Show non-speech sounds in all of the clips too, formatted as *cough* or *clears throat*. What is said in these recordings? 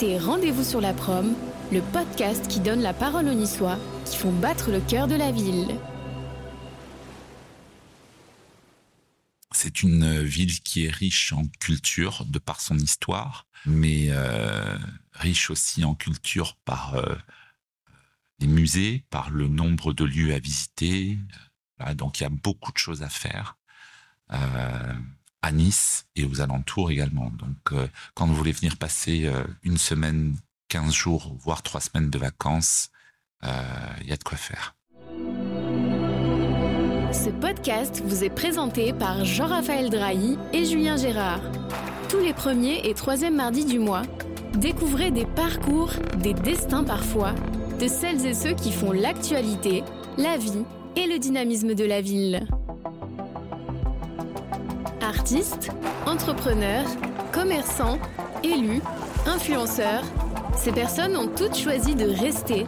Rendez-vous sur la prom, le podcast qui donne la parole aux Niçois qui font battre le cœur de la ville. C'est une ville qui est riche en culture de par son histoire, mais euh, riche aussi en culture par euh, les musées, par le nombre de lieux à visiter. donc il y a beaucoup de choses à faire. Euh, à Nice et aux alentours également. Donc, euh, quand vous voulez venir passer euh, une semaine, 15 jours, voire trois semaines de vacances, il euh, y a de quoi faire. Ce podcast vous est présenté par Jean-Raphaël Drahi et Julien Gérard. Tous les premiers et troisièmes mardis du mois, découvrez des parcours, des destins parfois, de celles et ceux qui font l'actualité, la vie et le dynamisme de la ville. Artistes, entrepreneurs, commerçants, élus, influenceurs, ces personnes ont toutes choisi de rester,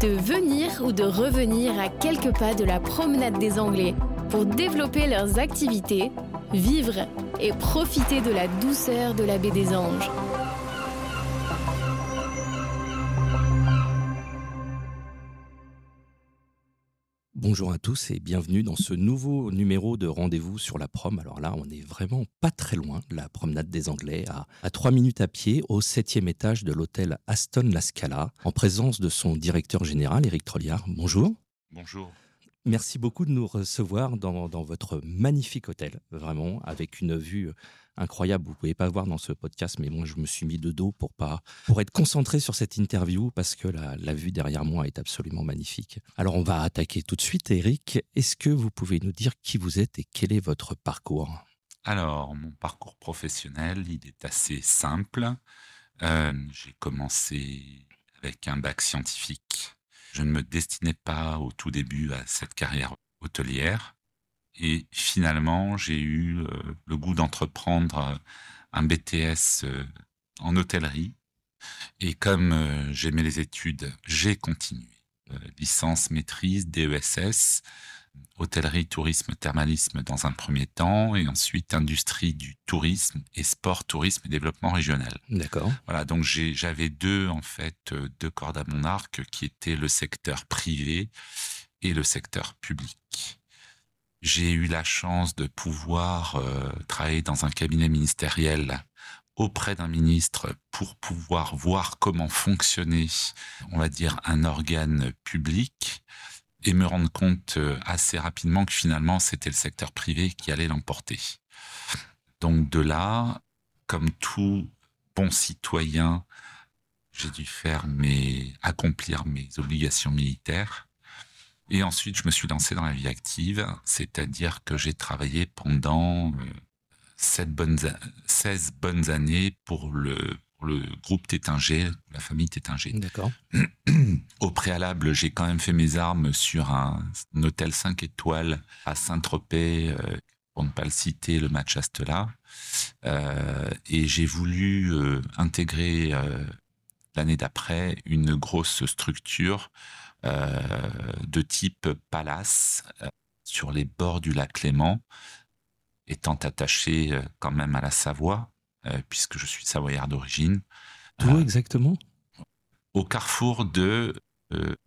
de venir ou de revenir à quelques pas de la promenade des Anglais pour développer leurs activités, vivre et profiter de la douceur de la baie des Anges. Bonjour à tous et bienvenue dans ce nouveau numéro de Rendez-vous sur la prom. Alors là, on est vraiment pas très loin, la promenade des Anglais, à, trois minutes à pied, au septième étage de l'hôtel Aston La Scala, en présence de son directeur général, Éric Trolliard. Bonjour. Bonjour. Merci beaucoup de nous recevoir dans, dans votre magnifique hôtel, vraiment, avec une vue incroyable. Vous pouvez pas voir dans ce podcast, mais moi je me suis mis de dos pour pas pour être concentré sur cette interview parce que la, vue derrière moi est absolument magnifique. Alors on va attaquer tout de suite, Eric. Est-ce que vous pouvez nous dire qui vous êtes et quel est votre parcours? Alors mon parcours professionnel, il est assez simple. Euh, J'ai commencé avec un bac scientifique. Je ne me destinais pas au tout début à cette carrière hôtelière. Et finalement, j'ai eu euh, le goût d'entreprendre euh, un BTS euh, en hôtellerie. Et comme j'aimais les études, j'ai continué. licence, maîtrise, DESS, hôtellerie, tourisme, thermalisme dans un premier temps, et ensuite industrie du tourisme et sport, tourisme et développement régional. D'accord. Voilà, donc j'avais deux en fait deux cordes à mon arc qui étaient le secteur privé et le secteur public. J'ai eu la chance de pouvoir euh, travailler dans un cabinet ministériel auprès d'un ministre pour pouvoir voir comment fonctionnait, on va dire, un organe public et me rendre compte euh, assez rapidement que finalement c'était le secteur privé qui allait l'emporter. Donc de là, comme tout bon citoyen, j'ai dû faire mes accomplir mes obligations militaires et ensuite, je me suis lancé dans la vie active, c'est-à-dire que j'ai travaillé pendant euh, bonnes, 16 bonnes années pour le, le groupe Tétinger, la famille Tétinger. D'accord. Au préalable, j'ai quand même fait mes armes sur un, hôtel 5 étoiles à Saint-Tropez, euh, pour ne pas le citer, le match Astela. Euh, et j'ai voulu euh, intégrer euh, l'année d'après une grosse structure de type palace euh, sur les bords du lac Léman, étant attaché euh, quand même à la Savoie, puisque je suis savoyard d'origine. Où exactement? Au carrefour de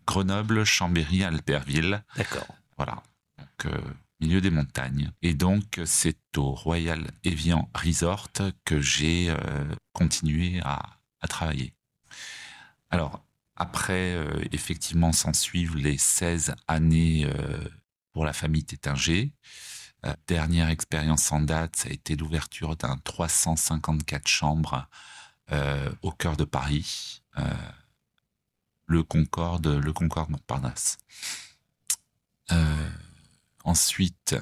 Grenoble, Chambéry, Albertville. D'accord. Voilà. Donc, milieu des montagnes. Et donc, c'est au Royal Evian Resort que j'ai continué à, à, travailler. Alors, après, euh, effectivement, s'en suivent les 16 années euh, pour la famille Tétinger. Euh, dernière expérience en date, ça a été l'ouverture d'un 354 chambres au cœur de Paris, le Concorde, le Concorde Montparnasse. ensuite,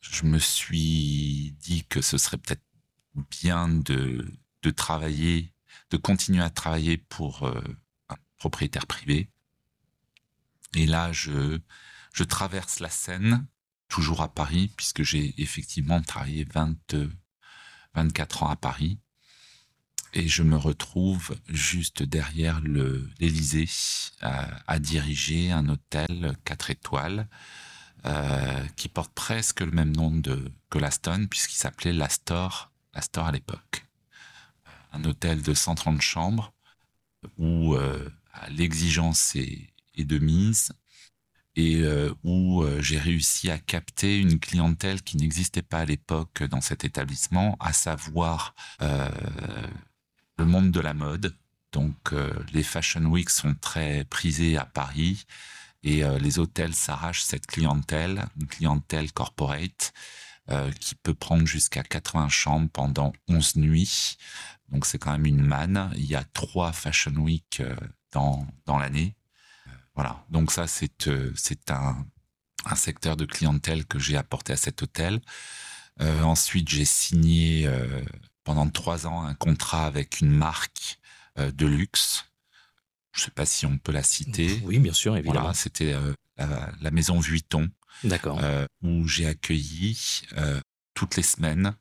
je me suis dit que ce serait peut-être bien de, de travailler de continuer à travailler pour euh, propriétaire privé. Et là, je, je traverse la Seine, toujours à Paris, puisque j'ai effectivement travaillé 20, 24 ans à Paris. Et je me retrouve juste derrière l'Élysée à, diriger un hôtel 4 étoiles euh, qui porte presque le même nom de, que l'Aston, puisqu'il s'appelait l'Astor, l'Astor à l'époque un hôtel de 130 chambres où l'exigence est, de mise et où j'ai réussi à capter une clientèle qui n'existait pas à l'époque dans cet établissement, à savoir le monde de la mode. Donc les Fashion Weeks sont très prisés à Paris et les hôtels s'arrachent cette clientèle, une clientèle corporate qui peut prendre jusqu'à 80 chambres pendant 11 nuits. Donc c'est quand même une manne. Il y a trois Fashion Week dans, dans l'année. Voilà. Donc ça, c'est euh, c'est un, un secteur de clientèle que j'ai apporté à cet hôtel. Euh, ensuite, j'ai signé euh, pendant trois ans un contrat avec une marque de luxe. Je ne sais pas si on peut la citer. Oui, bien sûr, évidemment. Voilà, c'était la, la, maison Vuitton. D'accord. où j'ai accueilli toutes les semaines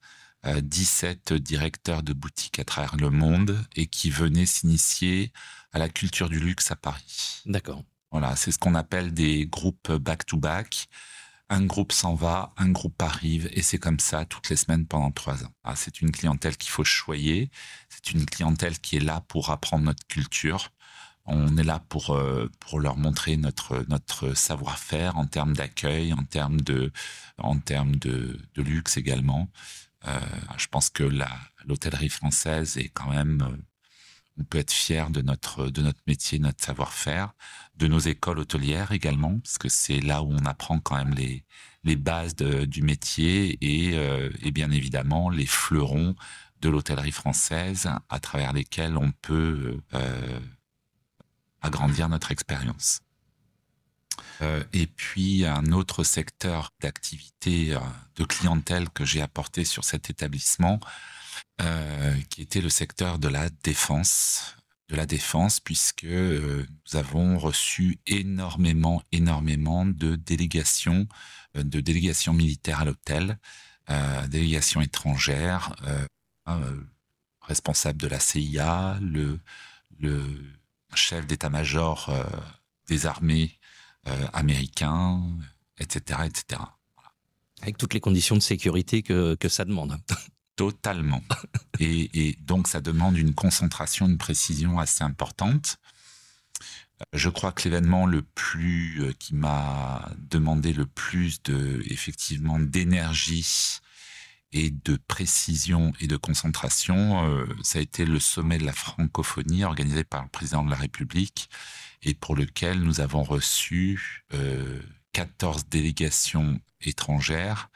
17 directeurs de boutiques à travers le monde et qui venaient s'initier à la culture du luxe à Paris. D'accord. Voilà, c'est ce qu'on appelle des groupes back-to-back. Un groupe s'en va, un groupe arrive, et c'est comme ça toutes les semaines pendant trois ans. Ah, c'est une clientèle qu'il faut choyer. C'est une clientèle qui est là pour apprendre notre culture. On est là pour euh, pour leur montrer notre notre savoir-faire en termes d'accueil, en termes de en termes de, de luxe également. Euh, je pense que l'hôtellerie française est quand même euh, on peut être fier de notre de notre métier, notre savoir-faire, de nos écoles hôtelières également, parce que c'est là où on apprend quand même les les bases du métier et, euh, et bien évidemment les fleurons de l'hôtellerie française à travers lesquels on peut euh, agrandir notre expérience. Euh, et puis un autre secteur d'activité euh, de clientèle que j'ai apporté sur cet établissement, euh, qui était le secteur de la défense, de la défense, puisque nous avons reçu énormément, énormément de délégations, de délégations militaires à l'hôtel, délégations étrangères, responsable de la CIA, le chef d'état-major des armées américains, etc., etc. Avec toutes les conditions de sécurité que, que ça demande. *laughs* Totalement. et, donc, ça demande une concentration, une précision assez importante. Euh, je crois que l'événement le plus euh, qui m'a demandé le plus de effectivement d'énergie et de précision et de concentration, euh, ça a été le sommet de la francophonie organisé par le président de la République et pour lequel nous avons reçu 14 délégations étrangères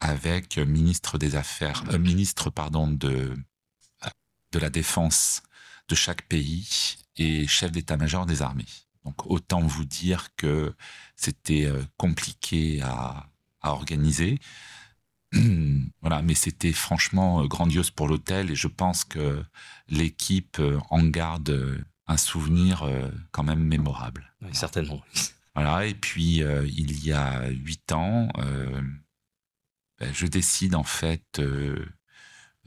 avec ministre des Affaires, euh, ministre pardon de de la défense de chaque pays et chef d'état-major des armées. Donc autant vous dire que c'était euh, compliqué à, à organiser. *clears throat* voilà, mais c'était franchement euh, grandiose pour l'hôtel et je pense que l'équipe en garde un souvenir quand même mémorable. Oui, certainement. Voilà, et puis il y a huit ans, ben, je décide en fait euh,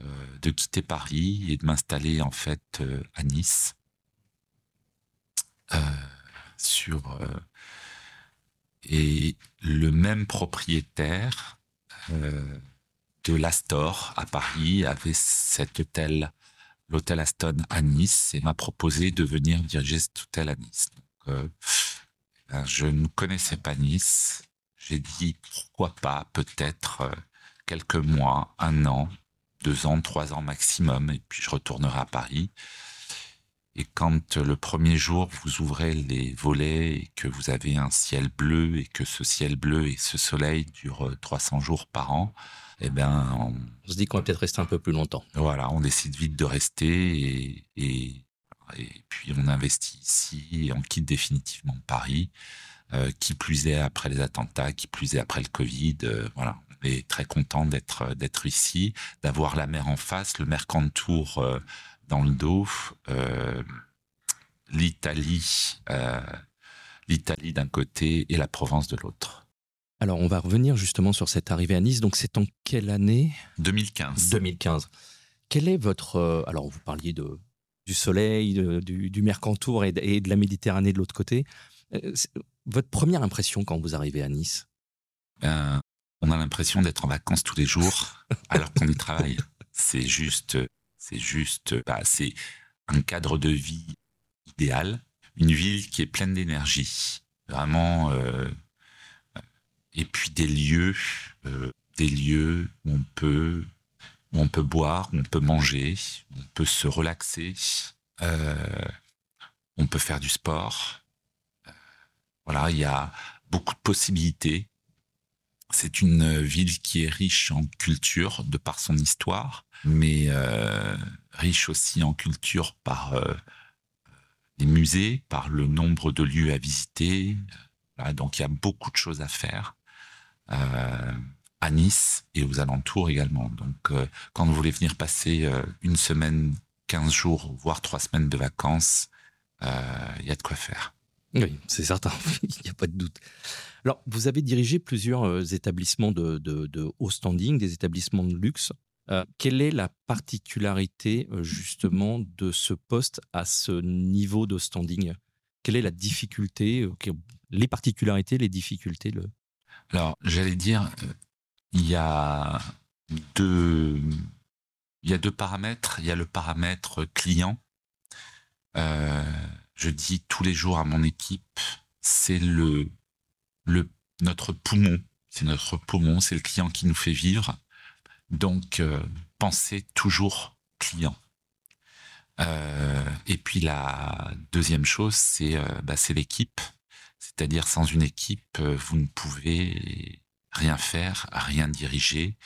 euh, de quitter Paris et de m'installer en fait euh, à Nice sur et le même propriétaire de l'Astor à Paris avait cet hôtel, l'hôtel Aston à Nice, et m'a proposé de venir diriger cet hôtel à Nice. Donc, ben, je ne connaissais pas Nice, j'ai dit pourquoi pas, peut-être euh, quelques mois, un an, deux ans, trois ans maximum, et puis je retournerai à Paris. Et quand le premier jour, vous ouvrez les volets et que vous avez un ciel bleu et que ce ciel bleu et ce soleil durent 300 jours par an, eh ben, on, se dit qu'on va peut-être rester un peu plus longtemps. Voilà, on décide vite de rester et, et, et puis on investit ici et on quitte définitivement Paris. Euh, qui plus est après les attentats, qui plus est après le Covid. Euh, voilà, on est très content d'être euh, d'être ici, d'avoir la mer en face, le Mercantour dans le dos, l'Italie, l'Italie d'un côté et la Provence de l'autre. Alors, on va revenir justement sur cette arrivée à Nice. Donc, c'est en quelle année? 2015. 2015. Quel est votre... alors, vous parliez de, du soleil, du, du, Mercantour et et de la Méditerranée de l'autre côté. Votre première impression quand vous arrivez à Nice? On a l'impression d'être en vacances tous les jours *laughs* alors qu'on y travaille. C'est juste C'est juste, bah, c'est un cadre de vie idéal, une ville qui est pleine d'énergie, vraiment. Euh, et puis des lieux, euh, des lieux où on peut, on peut boire, où on peut manger, où on peut se relaxer, euh, on peut faire du sport. voilà, il y a beaucoup de possibilités. C'est une ville qui est riche en culture de par son histoire, mais euh, riche aussi en culture par euh, les musées, par le nombre de lieux à visiter. donc il y a beaucoup de choses à faire euh, à Nice et aux alentours également. Donc quand vous voulez venir passer une semaine, 15 jours, voire trois semaines de vacances, il y a de quoi faire. Oui, c'est certain, *laughs* il n'y a pas de doute. Alors, vous avez dirigé plusieurs euh, établissements de, haut standing, des établissements de luxe. Euh, quelle est la particularité euh, justement de ce poste à ce niveau de standing? Quelle est la difficulté, les particularités, les difficultés. Alors, j'allais dire, il y a deux paramètres. Il y a le paramètre client je dis tous les jours à mon équipe, c'est le, notre poumon. C'est notre poumon, c'est le client qui nous fait vivre. Donc, euh, pensez toujours client. Euh, et puis la deuxième chose, c'est euh, bah, l'équipe. C'est-à-dire, sans une équipe, vous ne pouvez rien faire, rien diriger,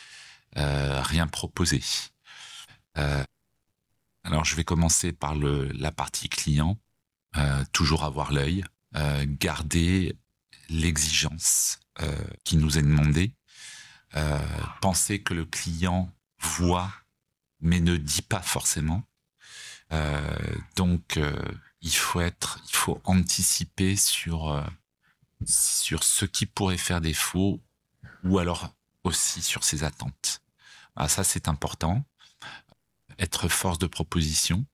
rien proposer. alors, je vais commencer par la partie client. Euh, toujours avoir l'œil, euh, garder l'exigence euh, qui nous est demandée, penser que le client voit mais ne dit pas forcément. donc il faut être, il faut anticiper sur sur ce qui pourrait faire défaut ou alors aussi sur ses attentes. Ah, ça c'est important. Être force de proposition,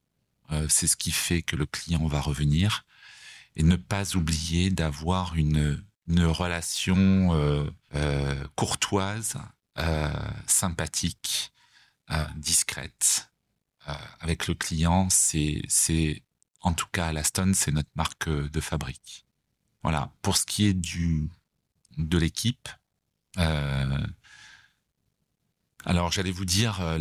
euh, c'est ce qui fait que le client va revenir et ne pas oublier d'avoir une, relation euh, euh, courtoise, sympathique, discrète avec le client. C'est, en tout cas à c'est notre marque de fabrique. Voilà. Pour ce qui est du de l'équipe, alors j'allais vous dire, euh,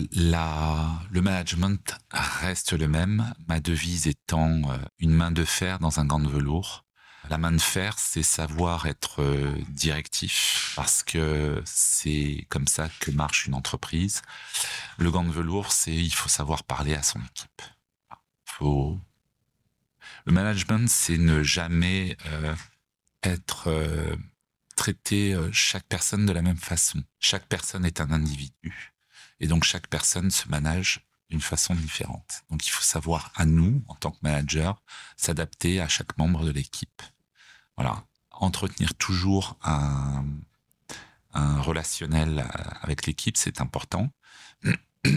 le management reste le même, ma devise étant euh, une main de fer dans un gant de velours. La main de fer, c'est savoir être euh, directif, parce que c'est comme ça que marche une entreprise. Le gant de velours, c'est il faut savoir parler à son équipe. Faut... Le management, c'est ne jamais être traiter euh, chaque personne de la même façon. Chaque personne est un individu. Et donc chaque personne se manage d'une façon différente. Donc il faut savoir à nous, en tant que manager, s'adapter à chaque membre de l'équipe. Voilà. Entretenir toujours un, relationnel euh, avec l'équipe, c'est important. *clears throat*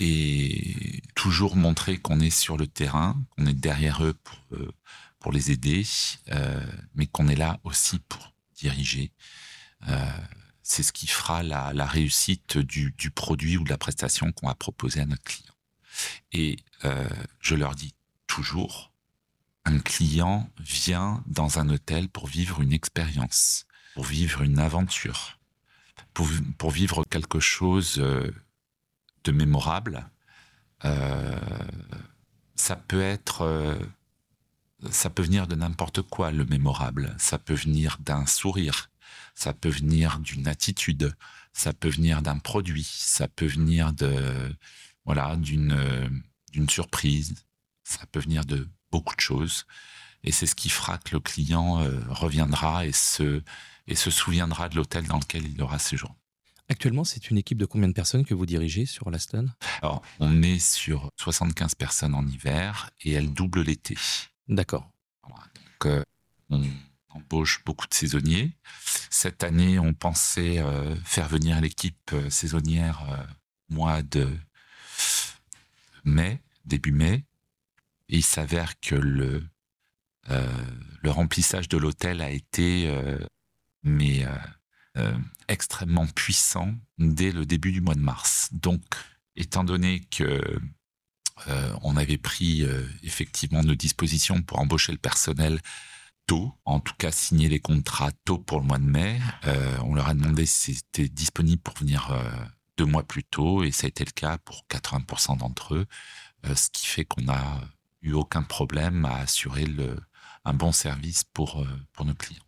Et toujours montrer qu'on est sur le terrain, qu'on est derrière eux pour, euh, pour les aider, mais qu'on est là aussi pour diriger. Euh, c'est ce qui fera la, réussite du, produit ou de la prestation qu'on va proposer à notre client. Et euh, je leur dis toujours, un client vient dans un hôtel pour vivre une expérience, pour vivre une aventure, pour, vivre quelque chose euh, de mémorable. ça peut être ça peut venir de n'importe quoi, le mémorable. Ça peut venir d'un sourire, ça peut venir d'une attitude, ça peut venir d'un produit, ça peut venir de, voilà, d'une, d'une surprise, ça peut venir de beaucoup de choses. Et c'est ce qui fera que le client euh, reviendra et se, et se souviendra de l'hôtel dans lequel il aura séjourné. Actuellement, c'est une équipe de combien de personnes que vous dirigez sur l'Aston Alors, on est sur 75 personnes en hiver et elle double l'été. D'accord. Donc, euh, on embauche beaucoup de saisonniers. Cette année, on pensait euh, faire venir l'équipe euh, saisonnière mois de mai, début mai. Et il s'avère que le, le remplissage de l'hôtel a été mais extrêmement puissant dès le début du mois de mars. Donc, étant donné que on avait pris effectivement nos dispositions pour embaucher le personnel tôt, en tout cas signer les contrats tôt pour le mois de mai. on leur a demandé si c'était disponible pour venir deux mois plus tôt et ça a été le cas pour 80% d'entre eux, ce qui fait qu'on n'a eu aucun problème à assurer un bon service pour, pour nos clients.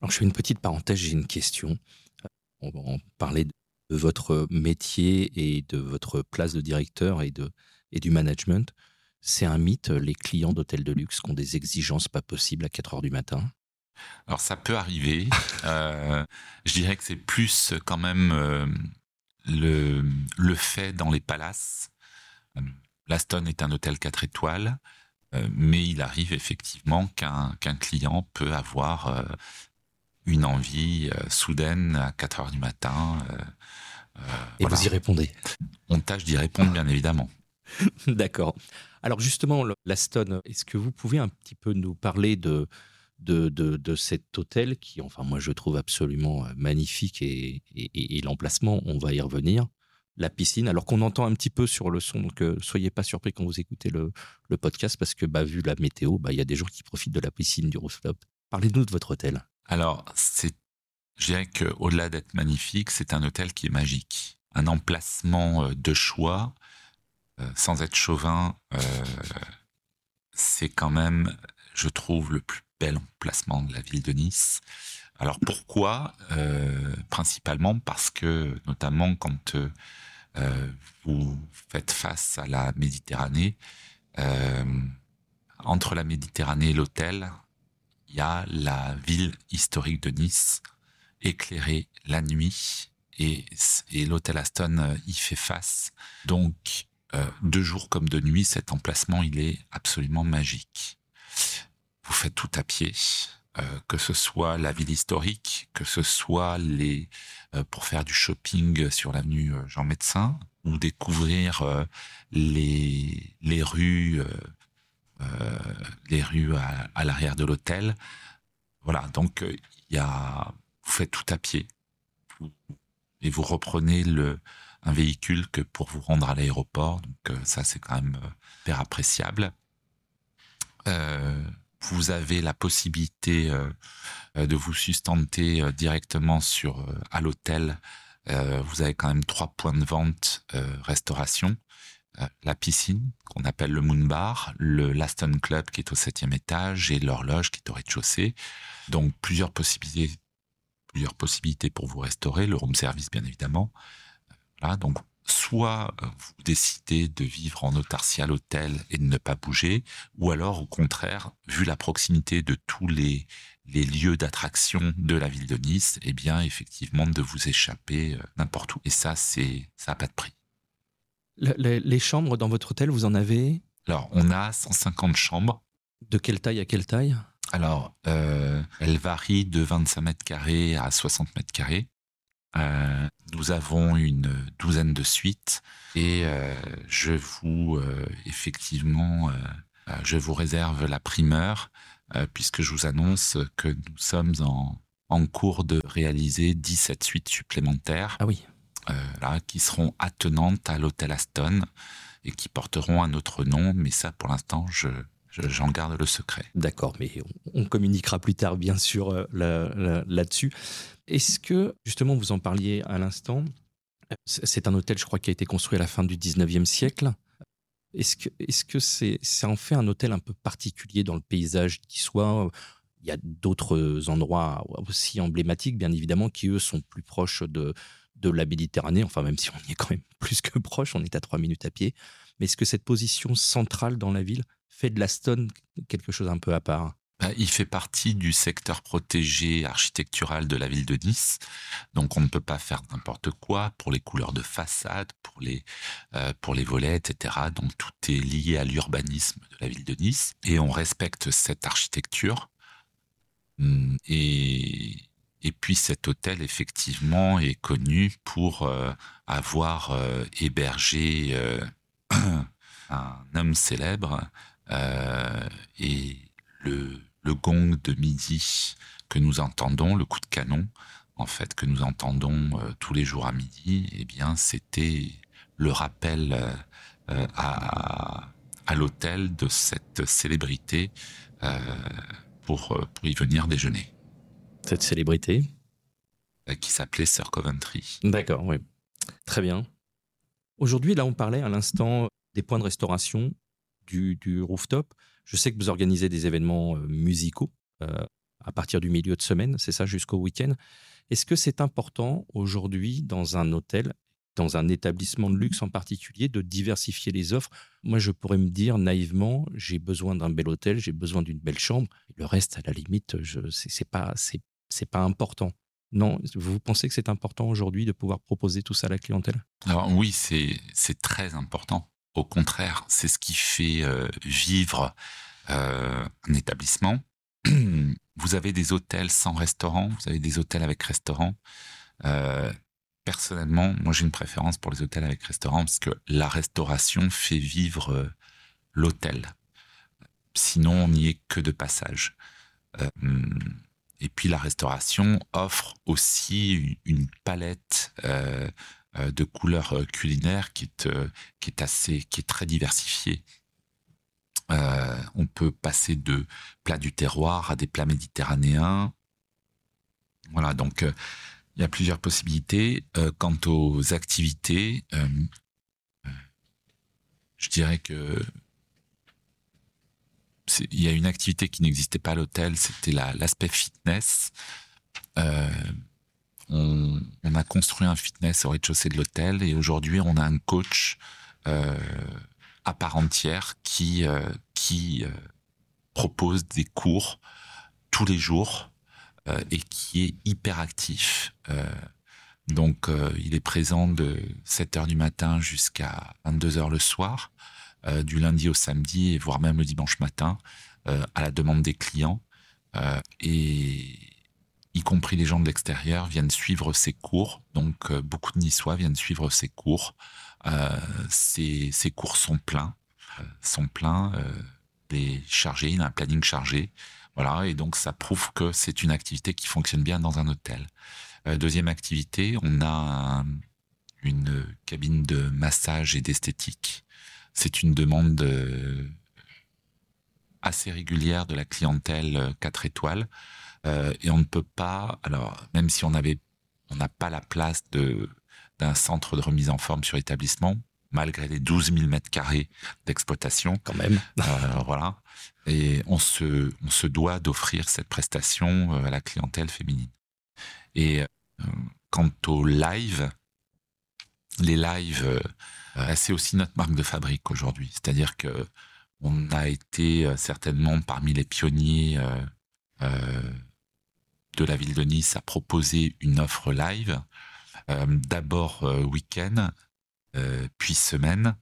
Alors je fais une petite parenthèse, j'ai une question. On va en parler de votre métier et de votre place de directeur et, de, et du management. C'est un mythe, les clients d'hôtels de luxe qui ont des exigences pas possibles à 4 heures du matin Alors ça peut arriver. *laughs* euh, je dirais que c'est plus quand même euh, le, le fait dans les palaces. L'Aston est un hôtel 4 étoiles, euh, mais il arrive effectivement qu'un client peut avoir euh, une envie euh, soudaine à 4 heures du matin. Euh, euh, Et voilà. vous y répondez On tâche d'y répondre, bien évidemment. *laughs* D'accord. Alors justement, l'Aston, est-ce que vous pouvez un petit peu nous parler de, de, de, cet hôtel qui, enfin moi je trouve absolument magnifique et, l'emplacement, on va y revenir. La piscine, alors qu'on entend un petit peu sur le son, donc euh, soyez pas surpris quand vous écoutez le, le podcast parce que bah, vu la météo, bah, il y a des gens qui profitent de la piscine du rooftop. Parlez-nous de votre hôtel. Alors, c'est, je dirais qu'au-delà d'être magnifique, c'est un hôtel qui est magique. Un emplacement de choix, euh, sans être chauvin, euh, c'est quand même, je trouve, le plus bel emplacement de la ville de Nice. Alors pourquoi? Euh, Principalement parce que, notamment quand euh, vous faites face à la Méditerranée, euh, entre la Méditerranée et l'hôtel, il y a la ville historique de Nice, éclairée la nuit, et, et l'hôtel Aston y fait face. Donc, euh, de jour comme de nuit, cet emplacement, il est absolument magique. Vous faites tout à pied, euh, que ce soit la ville historique, que ce soit les euh, pour faire du shopping sur l'avenue Jean Médecin, ou découvrir les les rues les rues à, à l'arrière de l'hôtel. Voilà, donc il y a, vous faites tout à pied et vous reprenez le un véhicule que pour vous rendre à l'aéroport. Donc ça, c'est quand même hyper appréciable. Euh, vous avez la possibilité euh, de vous sustenter euh, directement sur à l'hôtel. vous avez quand même trois points de vente restauration la piscine qu'on appelle le Moon Bar, le Laston Club qui est au septième étage et l'horloge qui est au rez-de-chaussée. Donc plusieurs possibilités, plusieurs possibilités pour vous restaurer, le room service bien évidemment. Donc soit vous décidez de vivre en autarcie à l'hôtel et de ne pas bouger, ou alors au contraire, vu la proximité de tous les, les lieux d'attraction de la ville de Nice, eh bien effectivement de vous échapper n'importe où. Et ça, c'est ça n'a pas de prix. Le, le, les chambres dans votre hôtel, vous en avez? Alors, on a 150 chambres. De quelle taille à quelle taille? Alors, euh, elles varient de 25 mètres carrés à 60 mètres carrés. Euh, nous avons une douzaine de suites et euh, je vous euh, effectivement je vous réserve la primeur puisque je vous annonce que nous sommes en, en cours de réaliser 17 suites supplémentaires. Ah oui. là, qui seront attenantes à l'hôtel Aston et qui porteront un autre nom, mais ça pour l'instant je j'en garde le secret. D'accord, mais on, communiquera plus tard, bien sûr, là-dessus. Là, Est-ce que, justement, vous en parliez à l'instant, c'est un hôtel, je crois, qui a été construit à la fin du 19e siècle. Est-ce que c'est -ce que c'est en fait un hôtel un peu particulier dans le paysage qui soit Il y a d'autres endroits aussi emblématiques, bien évidemment, qui, eux, sont plus proches de, de la Méditerranée, enfin, même si on y est quand même *laughs* plus que proche, on est à trois minutes à pied. Mais est-ce que cette position centrale dans la ville fait de l'Aston quelque chose un peu à part il fait partie du secteur protégé architectural de la ville de Nice, donc on ne peut pas faire n'importe quoi pour les couleurs de façade, pour les euh, pour les volets, etc. Donc tout est lié à l'urbanisme de la ville de Nice et on respecte cette architecture. Et et puis cet hôtel effectivement est connu pour euh, avoir euh, hébergé *clears throat* un homme célèbre et le, le, gong de midi que nous entendons, le coup de canon, en fait, que nous entendons euh, tous les jours à midi, eh bien, c'était le rappel à, à l'hôtel de cette célébrité pour, pour y venir déjeuner. Cette célébrité Qui s'appelait Sir Coventry. D'accord, oui. Très bien. Aujourd'hui, là, on parlait à l'instant des points de restauration du, rooftop. Je sais que vous organisez des événements euh, musicaux euh, à partir du milieu de semaine, c'est ça, jusqu'au week-end. Est-ce que c'est important aujourd'hui dans un hôtel, dans un établissement de luxe en particulier, de diversifier les offres? Moi, je pourrais me dire naïvement, j'ai besoin d'un bel hôtel, j'ai besoin d'une belle chambre. Le reste, à la limite, ce n'est pas, c'est pas important. Non, vous pensez que c'est important aujourd'hui de pouvoir proposer tout ça à la clientèle? Alors oui, c'est très important. Au contraire, c'est ce qui fait euh, vivre euh, un établissement. *clears throat* Vous avez des hôtels sans restaurant, vous avez des hôtels avec restaurant. Euh, personnellement, moi j'ai une préférence pour les hôtels avec restaurant parce que la restauration fait vivre l'hôtel. Sinon, on n'y est que de passage. et puis la restauration offre aussi une palette de euh, qui est, euh, est assez, qui est très diversifiée. on peut passer de plats du terroir à des plats méditerranéens. Voilà, donc il y a plusieurs possibilités. quant aux activités, je dirais que il y a une activité qui n'existait pas à l'hôtel, c'était l'aspect fitness on, a construit un fitness au rez-de-chaussée de l'hôtel et aujourd'hui on a un coach euh, à part entière qui, euh, qui euh, propose des cours tous les jours et qui est hyper actif. donc il est présent de 7h du matin jusqu'à 22h le soir, du lundi au samedi et voire même le dimanche matin à la demande des clients. et y compris les gens de l'extérieur, viennent suivre ces cours. Donc, euh, beaucoup de Niçois viennent suivre ces cours. Euh, ces, cours sont pleins, euh, sont pleins, les chargés, il a un planning chargé. Voilà, et donc ça prouve que c'est une activité qui fonctionne bien dans un hôtel. deuxième activité, on a une cabine de massage et d'esthétique. C'est une demande assez régulière de la clientèle 4 étoiles. Euh, et on ne peut pas, alors même si on avait, on n'a pas la place de d'un centre de remise en forme sur établissement, malgré les 12 000 mètres carrés d'exploitation. Quand même. Euh, voilà. Et on se, on se doit d'offrir cette prestation euh, à la clientèle féminine. Et quant au live, les lives, c'est aussi notre marque de fabrique aujourd'hui. C'est-à-dire que on a été certainement parmi les pionniers de la ville de Nice a proposé une offre live, euh, d'abord euh, week-end, euh, puis semaine.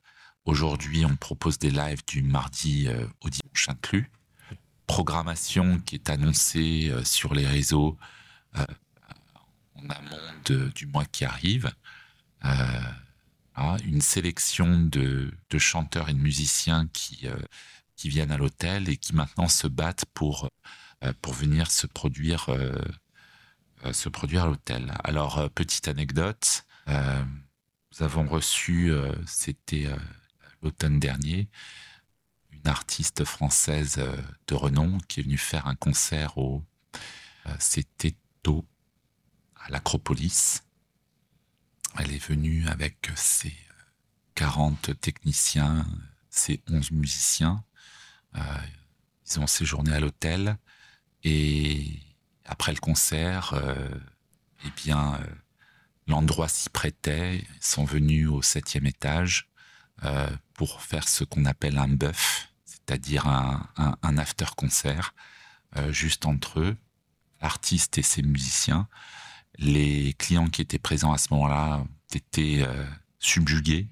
Aujourd'hui, on propose des lives du mardi au dimanche inclus. Programmation qui est annoncée sur les réseaux en amont du mois qui arrive. une sélection de, chanteurs et de musiciens qui, viennent à l'hôtel et qui maintenant se battent pour pour venir se produire, euh, euh, se produire à l'hôtel. Alors, petite anecdote, nous avons reçu, c'était l'automne dernier, une artiste française de renom qui est venue faire un concert au, c'était au, à l'Acropolis. Elle est venue avec ses 40 techniciens, ses 11 musiciens. ils ont séjourné à l'hôtel. Et après le concert, euh, eh bien, euh, l'endroit s'y prêtait. Ils sont venus au septième étage euh, pour faire ce qu'on appelle un buff, c'est-à-dire un, un, after-concert, juste entre eux, l'artiste et ses musiciens. Les clients qui étaient présents à ce moment-là étaient subjugués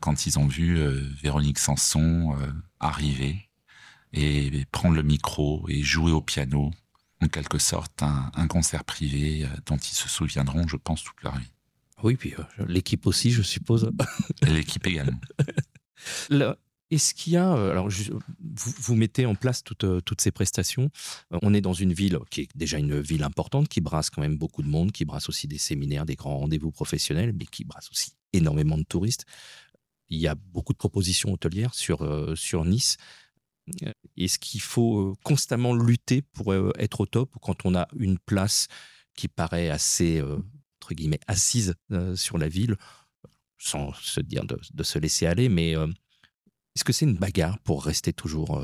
quand ils ont vu Véronique Sanson arriver et prendre le micro et jouer au piano, en quelque sorte un, concert privé euh, dont ils se souviendront, je pense, toute leur vie. Oui, puis euh, l'équipe aussi, je suppose. l'équipe également. *laughs* Est-ce qu'il y a, euh, alors vous, vous, mettez en place toutes, toutes ces prestations. On est dans une ville qui est déjà une ville importante, qui brasse quand même beaucoup de monde, qui brasse aussi des séminaires, des grands rendez-vous professionnels, mais qui brasse aussi énormément de touristes. Il y a beaucoup de propositions hôtelières sur, sur Nice. Est-ce qu'il faut constamment lutter pour être au top quand on a une place qui paraît assez, entre guillemets, assise sur la ville, sans se dire de, se laisser aller, mais est-ce que c'est une bagarre pour rester toujours,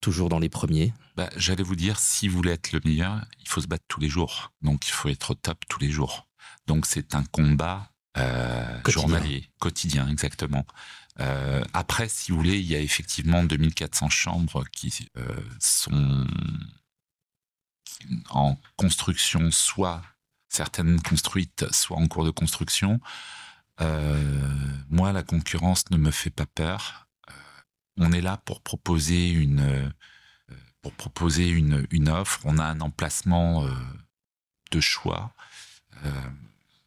toujours dans les premiers? Bah, J'allais vous dire, si vous voulez être le meilleur, il faut se battre tous les jours. Donc il faut être au top tous les jours. Donc c'est un combat euh, journalier, quotidien, exactement. Euh, après, si vous voulez, il y a effectivement 2400 chambres qui euh, sont en construction, soit certaines construites, soit en cours de construction. moi, la concurrence ne me fait pas peur. on est là pour proposer une pour proposer une, une offre. On a un emplacement de choix.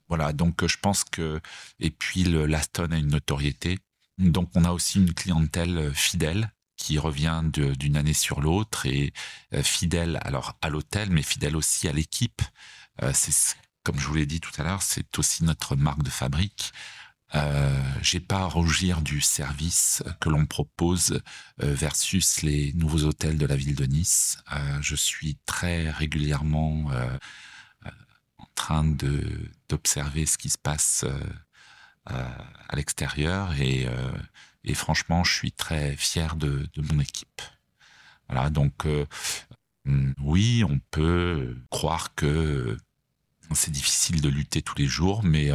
Voilà, donc je pense que et puis l'Aston a une notoriété, donc on a aussi une clientèle euh, fidèle qui revient d'une année sur l'autre et euh, fidèle alors à l'hôtel, mais fidèle aussi à l'équipe. Euh, c'est comme je vous l'ai dit tout à l'heure, c'est aussi notre marque de fabrique. Euh, j'ai pas à rougir du service que l'on propose versus les nouveaux hôtels de la ville de Nice. je suis très régulièrement train de d'observer ce qui se passe euh, euh, à l'extérieur et, euh, et, franchement, je suis très fier de, mon équipe. Voilà, donc mm, oui, on peut croire que c'est difficile de lutter tous les jours, mais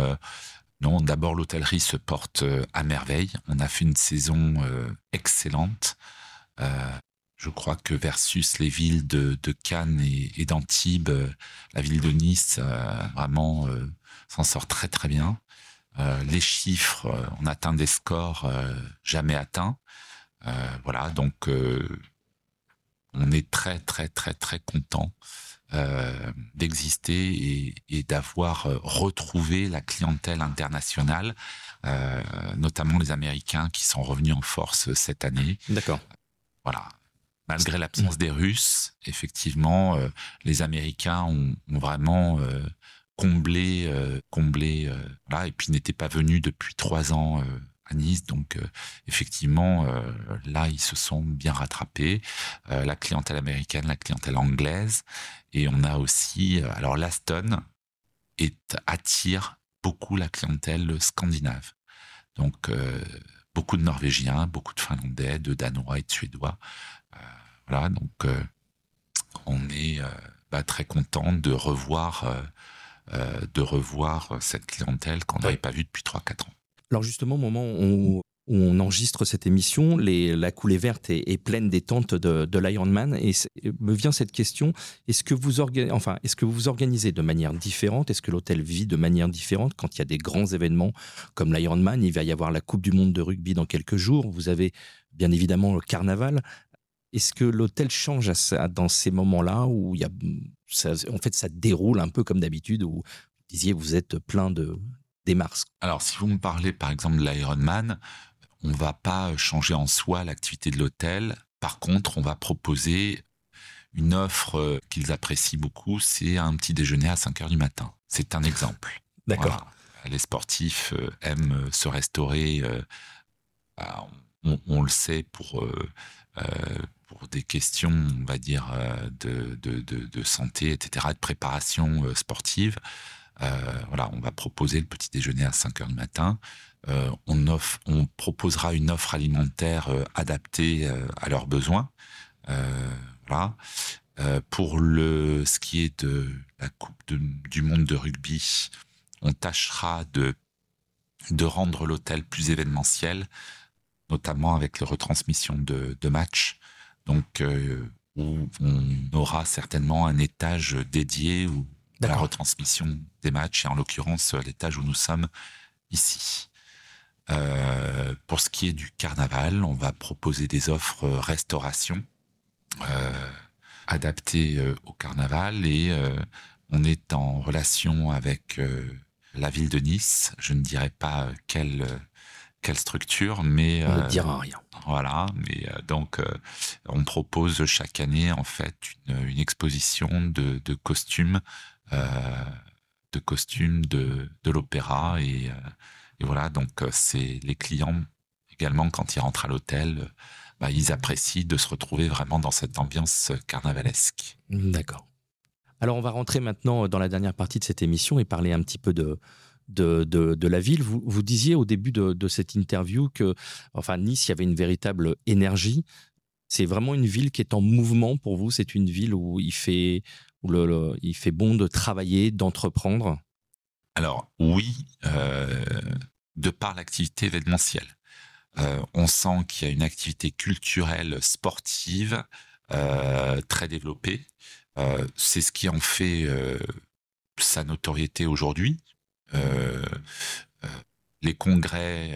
non, d'abord l'hôtellerie se porte à merveille. On a fait une saison excellente. Je crois que versus les villes de, Cannes et, d'Antibes, la ville de Nice vraiment s'en sort très très bien. les chiffres, on atteint des scores jamais atteints. voilà, donc on est très très très très content d'exister et, d'avoir retrouvé la clientèle internationale, notamment les Américains qui sont revenus en force cette année. D'accord. Voilà, malgré l'absence des Russes, effectivement, euh, les Américains ont, vraiment euh, comblé, euh, comblé, là, et puis n'étaient pas venus depuis trois ans à Nice, donc effectivement, là, ils se sont bien rattrapés. la clientèle américaine, la clientèle anglaise, et on a aussi, alors l'Aston attire beaucoup la clientèle scandinave, donc beaucoup de Norvégiens, beaucoup de Finlandais, de Danois et de Suédois. Voilà, donc euh, on est euh, bah, très content de revoir, euh, de revoir cette clientèle qu'on n'avait pas vue depuis 3-4 ans. Alors justement, au moment où on enregistre cette émission, la coulée verte est, pleine des tentes de, de l'Ironman. Et me vient cette question est-ce que vous enfin, est-ce que vous vous organisez de manière différente? Est-ce que l'hôtel vit de manière différente? Quand il y a des grands événements comme l'Ironman Il va y avoir la Coupe du Monde de rugby dans quelques jours. Vous avez bien évidemment le carnaval. Est-ce que l'hôtel change dans ces moments-là où il y a, en fait, ça déroule un peu comme d'habitude où vous disiez vous êtes plein de Mars Alors, si vous me parlez par exemple de l'Ironman, on va pas changer en soi l'activité de l'hôtel. Par contre, on va proposer une offre euh, qu'ils apprécient beaucoup, c'est un petit déjeuner à 5 heures du matin. C'est un exemple. D'accord. Les sportifs euh, aiment se restaurer. Euh, bah, on, le sait pour pour des questions, on va dire, euh, de, santé, etc., de préparation euh, sportive. Euh, voilà, on va proposer le petit déjeuner à 5 heures du matin. on, on proposera une offre alimentaire adaptée à leurs besoins. voilà. pour le, ce qui est de la Coupe du Monde de rugby, on tâchera de, de rendre l'hôtel plus événementiel, notamment avec les retransmissions de, de matchs donc euh, où on aura certainement un étage dédié à la retransmission des matchs, et en l'occurrence l'étage où nous sommes ici. Euh, pour ce qui est du carnaval, on va proposer des offres restauration euh, adaptées au carnaval et on est en relation avec la ville de Nice. Je ne dirais pas quelle quelle structure, mais on ne dira rien. Voilà, mais euh, donc euh, on propose chaque année en fait une, exposition de, costumes, de costumes de, de l'opéra et, et voilà, donc euh, c'est les clients également quand ils rentrent à l'hôtel, bah, ils apprécient de se retrouver vraiment dans cette ambiance carnavalesque. D'accord. Alors on va rentrer maintenant dans la dernière partie de cette émission et parler un petit peu de, de, de, la ville. Vous, vous disiez au début de, de, cette interview que, enfin, Nice, il y avait une véritable énergie. C'est vraiment une ville qui est en mouvement pour vous. C'est une ville où il fait, où le, il fait bon de travailler, d'entreprendre. Alors oui, euh, de par l'activité événementielle. Euh, on sent qu'il y a une activité culturelle, sportive, euh, très développée. C'est ce qui en fait sa notoriété aujourd'hui. Euh, les congrès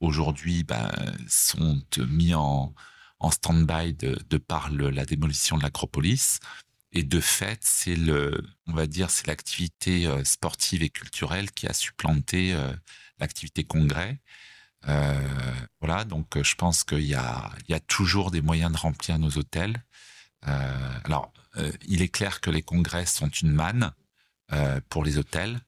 aujourd'hui ben, sont mis en, stand-by de, par la démolition de l'acropolis. Et de fait, c'est le, on va dire, c'est l'activité sportive et culturelle qui a supplanté l'activité congrès. Euh, voilà, donc je pense qu'il y a, toujours des moyens de remplir nos hôtels. Euh, alors, euh, il est clair que les congrès sont une manne euh, pour les hôtels.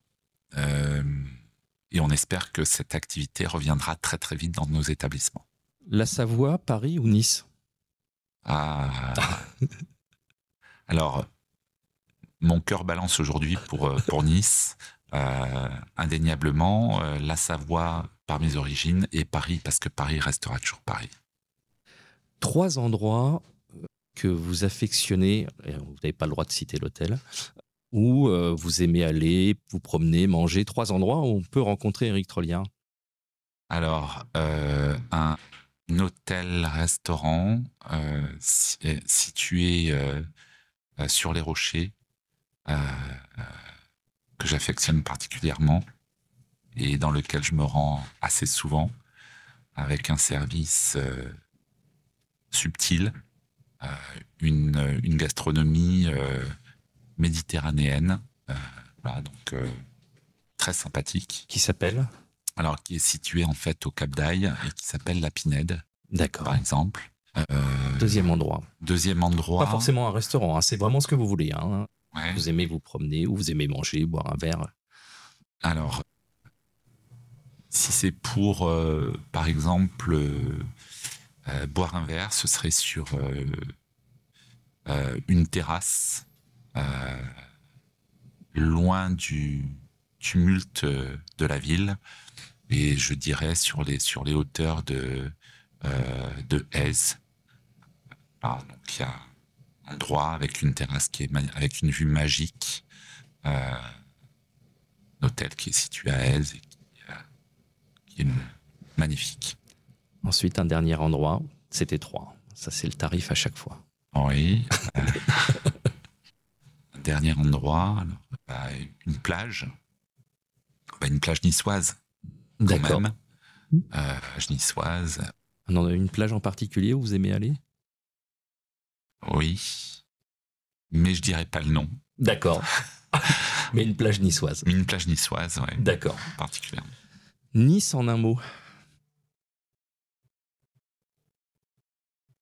Et on espère que cette activité reviendra très très vite dans nos établissements. La Savoie, Paris ou Nice? Ah. Alors, mon cœur balance aujourd'hui pour, pour Nice. Euh, indéniablement, euh, la Savoie par mes origines et Paris parce que Paris restera toujours Paris. Trois endroits que vous affectionnez, vous n'avez pas le droit de citer l'hôtel, où euh, vous aimez aller, vous promener, manger, trois endroits où on peut rencontrer Eric Trolliard Alors, euh, un hôtel-restaurant euh, situé sur les rochers, que j'affectionne particulièrement et dans lequel je me rends assez souvent, avec un service subtil, une, gastronomie méditerranéenne, euh, voilà, donc très sympathique. Qui s'appelle? Alors, qui est situé en fait au Cap d'Aille et qui s'appelle La Pinède. D'accord. Par exemple. deuxième endroit. Deuxième endroit. Pas forcément un restaurant, hein, c'est vraiment ce que vous voulez. Hein. Ouais. Vous aimez vous promener ou vous aimez manger, boire un verre. Alors, si c'est pour, euh, par exemple, euh, boire un verre, ce serait sur euh, euh, une terrasse, euh, loin du tumulte de la ville, et je dirais sur les sur les hauteurs de de Aise. Donc il y a un endroit avec une terrasse qui est avec une vue magique, un hôtel qui est situé à Aise et qui, qui est magnifique. Ensuite, un dernier endroit, c'était trois. Ça, c'est le tarif à chaque fois. Oui. *laughs* dernier endroit, alors, bah, une plage. Bah, une plage niçoise. D'accord. Euh, niçoise. Une plage en particulier où vous aimez aller? Oui. Mais je dirais pas le nom. D'accord. *laughs* Mais une plage niçoise. Une plage niçoise, oui. D'accord. Particulièrement. Nice en un mot.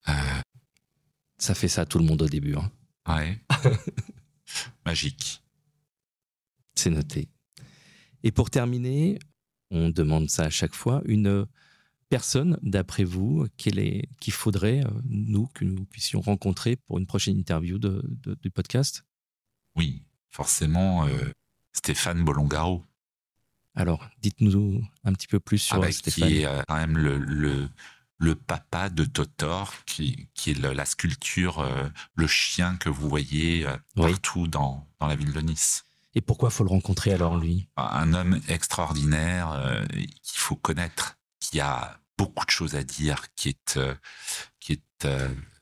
Euh... Ça fait ça tout le monde au début. Hein. Ouais. *laughs* Magique. C'est noté. Et pour terminer, on demande ça à chaque fois, une personne, d'après vous, qu'il faudrait, euh, nous, que nous puissions rencontrer pour une prochaine interview de, de, du podcast? Oui, forcément, euh, Stéphane Bolongaro. Alors, dites-nous un petit peu plus sur ah bah, Stéphane. Qui est euh, quand même le, le, le papa de Totor, qui, qui est le, la sculpture, euh, le chien que vous voyez euh, partout dans, dans la ville de Nice. Et pourquoi faut le rencontrer alors, lui? Un homme extraordinaire euh, qu'il faut connaître, qui a beaucoup de choses à dire, qui est, qui est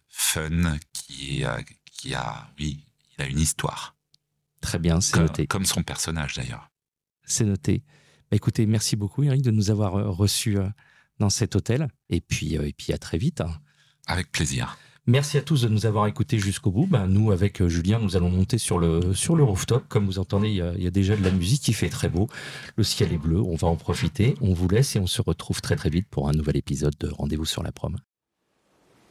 fun, qui, est, qui a, oui, il a une histoire. Très bien, c'est noté. Comme son personnage d'ailleurs. C'est noté. Bah, écoutez, merci beaucoup Eric de nous avoir reçus dans cet hôtel. Et puis, euh, et puis à très vite. Avec plaisir. Merci à tous de nous avoir écoutés jusqu'au bout. Ben, nous, avec Julien, nous allons monter sur le, sur le rooftop. Comme vous entendez, il y, a, il y, a, déjà de la musique qui fait très beau. Le ciel est bleu, on va en profiter. On vous laisse et on se retrouve très très vite pour un nouvel épisode de Rendez-vous sur la prom.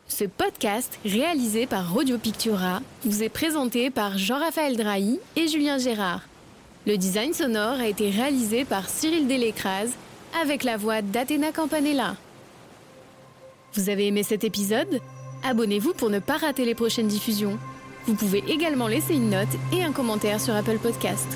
Ce podcast, réalisé par Radio Pictura, vous est présenté par Jean-Raphaël Drahi et Julien Gérard. Le design sonore a été réalisé par Cyril Delécrase avec la voix d'Athéna Campanella. Vous avez aimé cet épisode? Abonnez-vous pour ne pas rater les prochaines diffusions. Vous pouvez également laisser une note et un commentaire sur Apple Podcast.